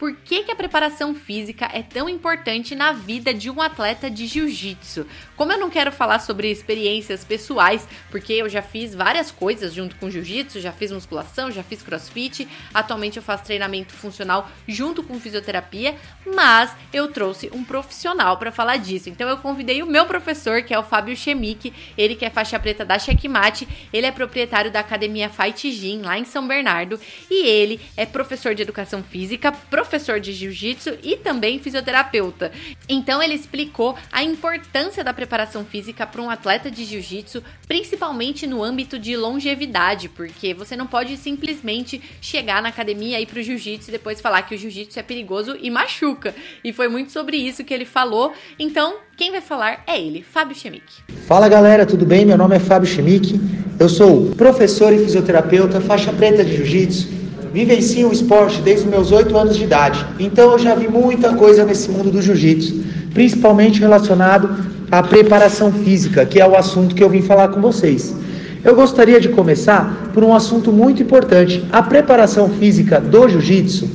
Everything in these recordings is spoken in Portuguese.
Por que, que a preparação física é tão importante na vida de um atleta de jiu-jitsu? Como eu não quero falar sobre experiências pessoais, porque eu já fiz várias coisas junto com jiu-jitsu, já fiz musculação, já fiz crossfit, atualmente eu faço treinamento funcional junto com fisioterapia, mas eu trouxe um profissional para falar disso. Então eu convidei o meu professor, que é o Fábio Chemic, ele que é faixa preta da Checkmate, ele é proprietário da academia Fight Gym lá em São Bernardo e ele é professor de educação física, professor de jiu-jitsu e também fisioterapeuta. Então ele explicou a importância da preparação física para um atleta de jiu-jitsu, principalmente no âmbito de longevidade, porque você não pode simplesmente chegar na academia e ir pro jiu-jitsu e depois falar que o jiu-jitsu é perigoso e machuca. E foi muito sobre isso que ele falou. Então, quem vai falar é ele, Fábio Chemic. Fala galera, tudo bem? Meu nome é Fábio Chemic. Eu sou professor e fisioterapeuta, faixa preta de jiu-jitsu vivencio o esporte desde os meus 8 anos de idade. Então eu já vi muita coisa nesse mundo do jiu-jitsu, principalmente relacionado à preparação física, que é o assunto que eu vim falar com vocês. Eu gostaria de começar por um assunto muito importante. A preparação física do jiu-jitsu,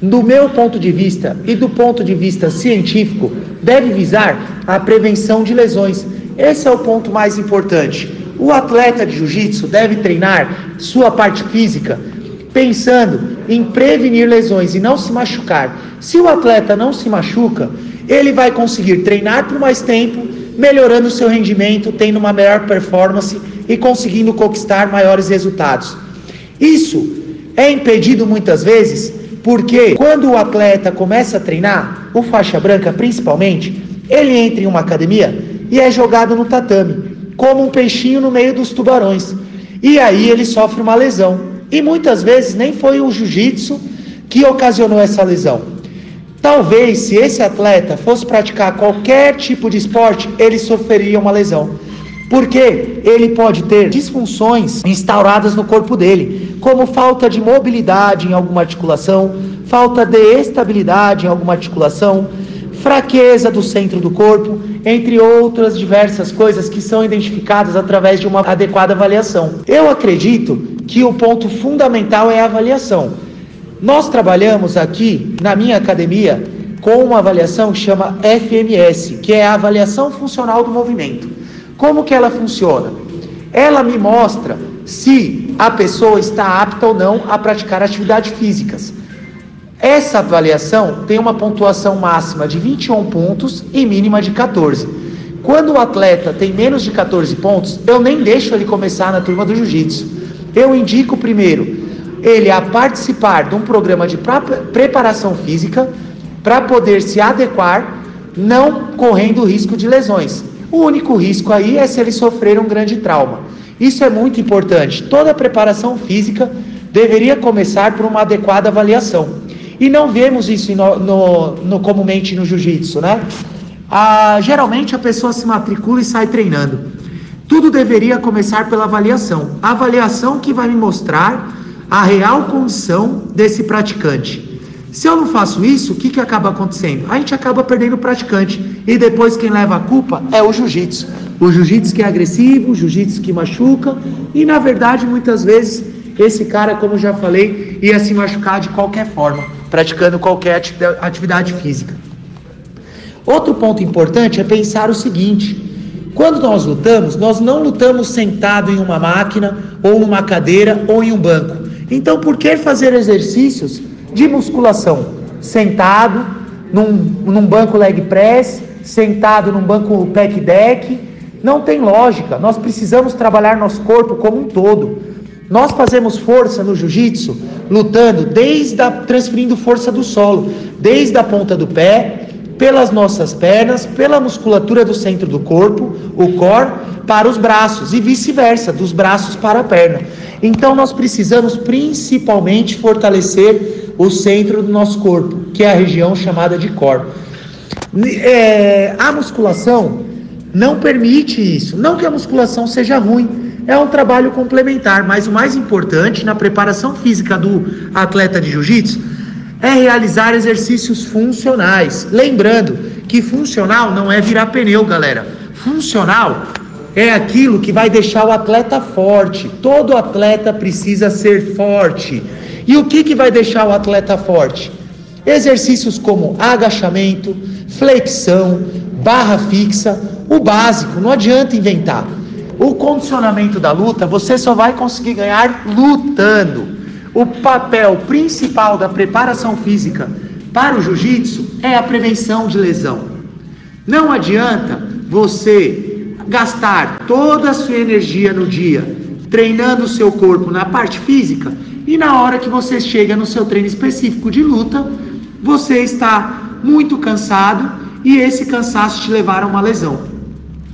do meu ponto de vista e do ponto de vista científico, deve visar a prevenção de lesões. Esse é o ponto mais importante. O atleta de jiu-jitsu deve treinar sua parte física pensando em prevenir lesões e não se machucar. Se o atleta não se machuca, ele vai conseguir treinar por mais tempo, melhorando o seu rendimento, tendo uma melhor performance e conseguindo conquistar maiores resultados. Isso é impedido muitas vezes porque quando o atleta começa a treinar, o faixa branca principalmente, ele entra em uma academia e é jogado no tatame, como um peixinho no meio dos tubarões. E aí ele sofre uma lesão. E muitas vezes nem foi o jiu-jitsu que ocasionou essa lesão. Talvez, se esse atleta fosse praticar qualquer tipo de esporte, ele sofreria uma lesão. Porque ele pode ter disfunções instauradas no corpo dele, como falta de mobilidade em alguma articulação, falta de estabilidade em alguma articulação, fraqueza do centro do corpo, entre outras diversas coisas que são identificadas através de uma adequada avaliação. Eu acredito que o ponto fundamental é a avaliação. Nós trabalhamos aqui na minha academia com uma avaliação que chama FMS, que é a avaliação funcional do movimento. Como que ela funciona? Ela me mostra se a pessoa está apta ou não a praticar atividades físicas. Essa avaliação tem uma pontuação máxima de 21 pontos e mínima de 14. Quando o atleta tem menos de 14 pontos, eu nem deixo ele começar na turma do jiu-jitsu. Eu indico primeiro ele a participar de um programa de preparação física para poder se adequar, não correndo risco de lesões. O único risco aí é se ele sofrer um grande trauma. Isso é muito importante. Toda preparação física deveria começar por uma adequada avaliação. E não vemos isso no, no, no comumente no jiu-jitsu, né? Ah, geralmente a pessoa se matricula e sai treinando. Tudo deveria começar pela avaliação. A avaliação que vai me mostrar a real condição desse praticante. Se eu não faço isso, o que, que acaba acontecendo? A gente acaba perdendo o praticante. E depois quem leva a culpa é o jiu-jitsu. O jiu-jitsu que é agressivo, o jiu-jitsu que machuca. E na verdade, muitas vezes, esse cara, como já falei, ia se machucar de qualquer forma praticando qualquer atividade física. Outro ponto importante é pensar o seguinte: quando nós lutamos, nós não lutamos sentado em uma máquina, ou numa cadeira, ou em um banco. Então, por que fazer exercícios de musculação sentado num, num banco leg press, sentado num banco pec deck? Não tem lógica. Nós precisamos trabalhar nosso corpo como um todo. Nós fazemos força no jiu-jitsu lutando desde a, transferindo força do solo, desde a ponta do pé, pelas nossas pernas, pela musculatura do centro do corpo, o core, para os braços e vice-versa, dos braços para a perna. Então nós precisamos principalmente fortalecer o centro do nosso corpo, que é a região chamada de core. É, a musculação não permite isso. Não que a musculação seja ruim, é um trabalho complementar, mas o mais importante na preparação física do atleta de jiu-jitsu é realizar exercícios funcionais. Lembrando que funcional não é virar pneu, galera. Funcional é aquilo que vai deixar o atleta forte. Todo atleta precisa ser forte. E o que, que vai deixar o atleta forte? Exercícios como agachamento, flexão, barra fixa, o básico, não adianta inventar. O condicionamento da luta você só vai conseguir ganhar lutando. O papel principal da preparação física para o jiu-jitsu é a prevenção de lesão. Não adianta você gastar toda a sua energia no dia treinando o seu corpo na parte física e na hora que você chega no seu treino específico de luta, você está muito cansado e esse cansaço te levar a uma lesão.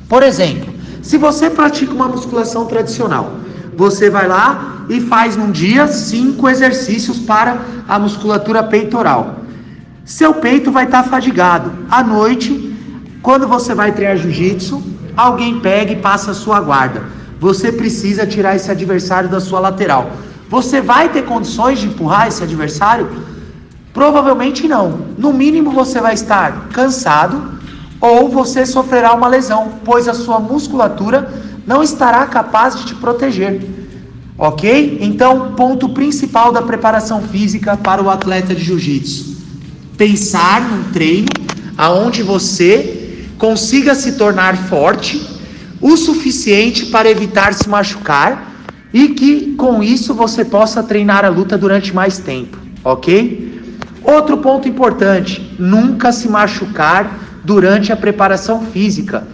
Por exemplo, se você pratica uma musculação tradicional, você vai lá e faz num dia cinco exercícios para a musculatura peitoral. Seu peito vai estar fadigado. À noite, quando você vai treinar jiu-jitsu, alguém pega e passa a sua guarda. Você precisa tirar esse adversário da sua lateral. Você vai ter condições de empurrar esse adversário? Provavelmente não. No mínimo você vai estar cansado ou você sofrerá uma lesão, pois a sua musculatura não estará capaz de te proteger. Ok? Então, ponto principal da preparação física para o atleta de jiu-jitsu: pensar num treino aonde você consiga se tornar forte o suficiente para evitar se machucar e que com isso você possa treinar a luta durante mais tempo, ok? Outro ponto importante: nunca se machucar durante a preparação física.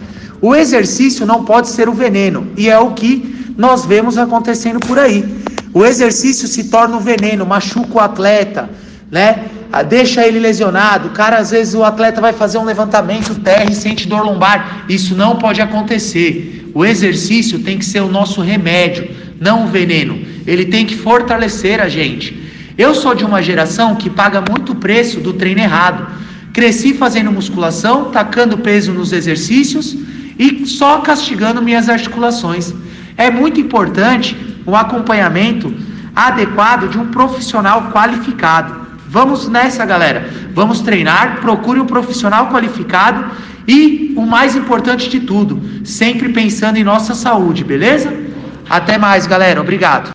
O exercício não pode ser o veneno, e é o que nós vemos acontecendo por aí. O exercício se torna o veneno, machuca o atleta, né? Ah, deixa ele lesionado. Cara, às vezes o atleta vai fazer um levantamento terra e sente dor lombar. Isso não pode acontecer. O exercício tem que ser o nosso remédio, não o veneno. Ele tem que fortalecer a gente. Eu sou de uma geração que paga muito preço do treino errado. Cresci fazendo musculação, tacando peso nos exercícios e só castigando minhas articulações. É muito importante o acompanhamento adequado de um profissional qualificado. Vamos nessa, galera. Vamos treinar, procure um profissional qualificado e o mais importante de tudo, sempre pensando em nossa saúde, beleza? Até mais, galera. Obrigado.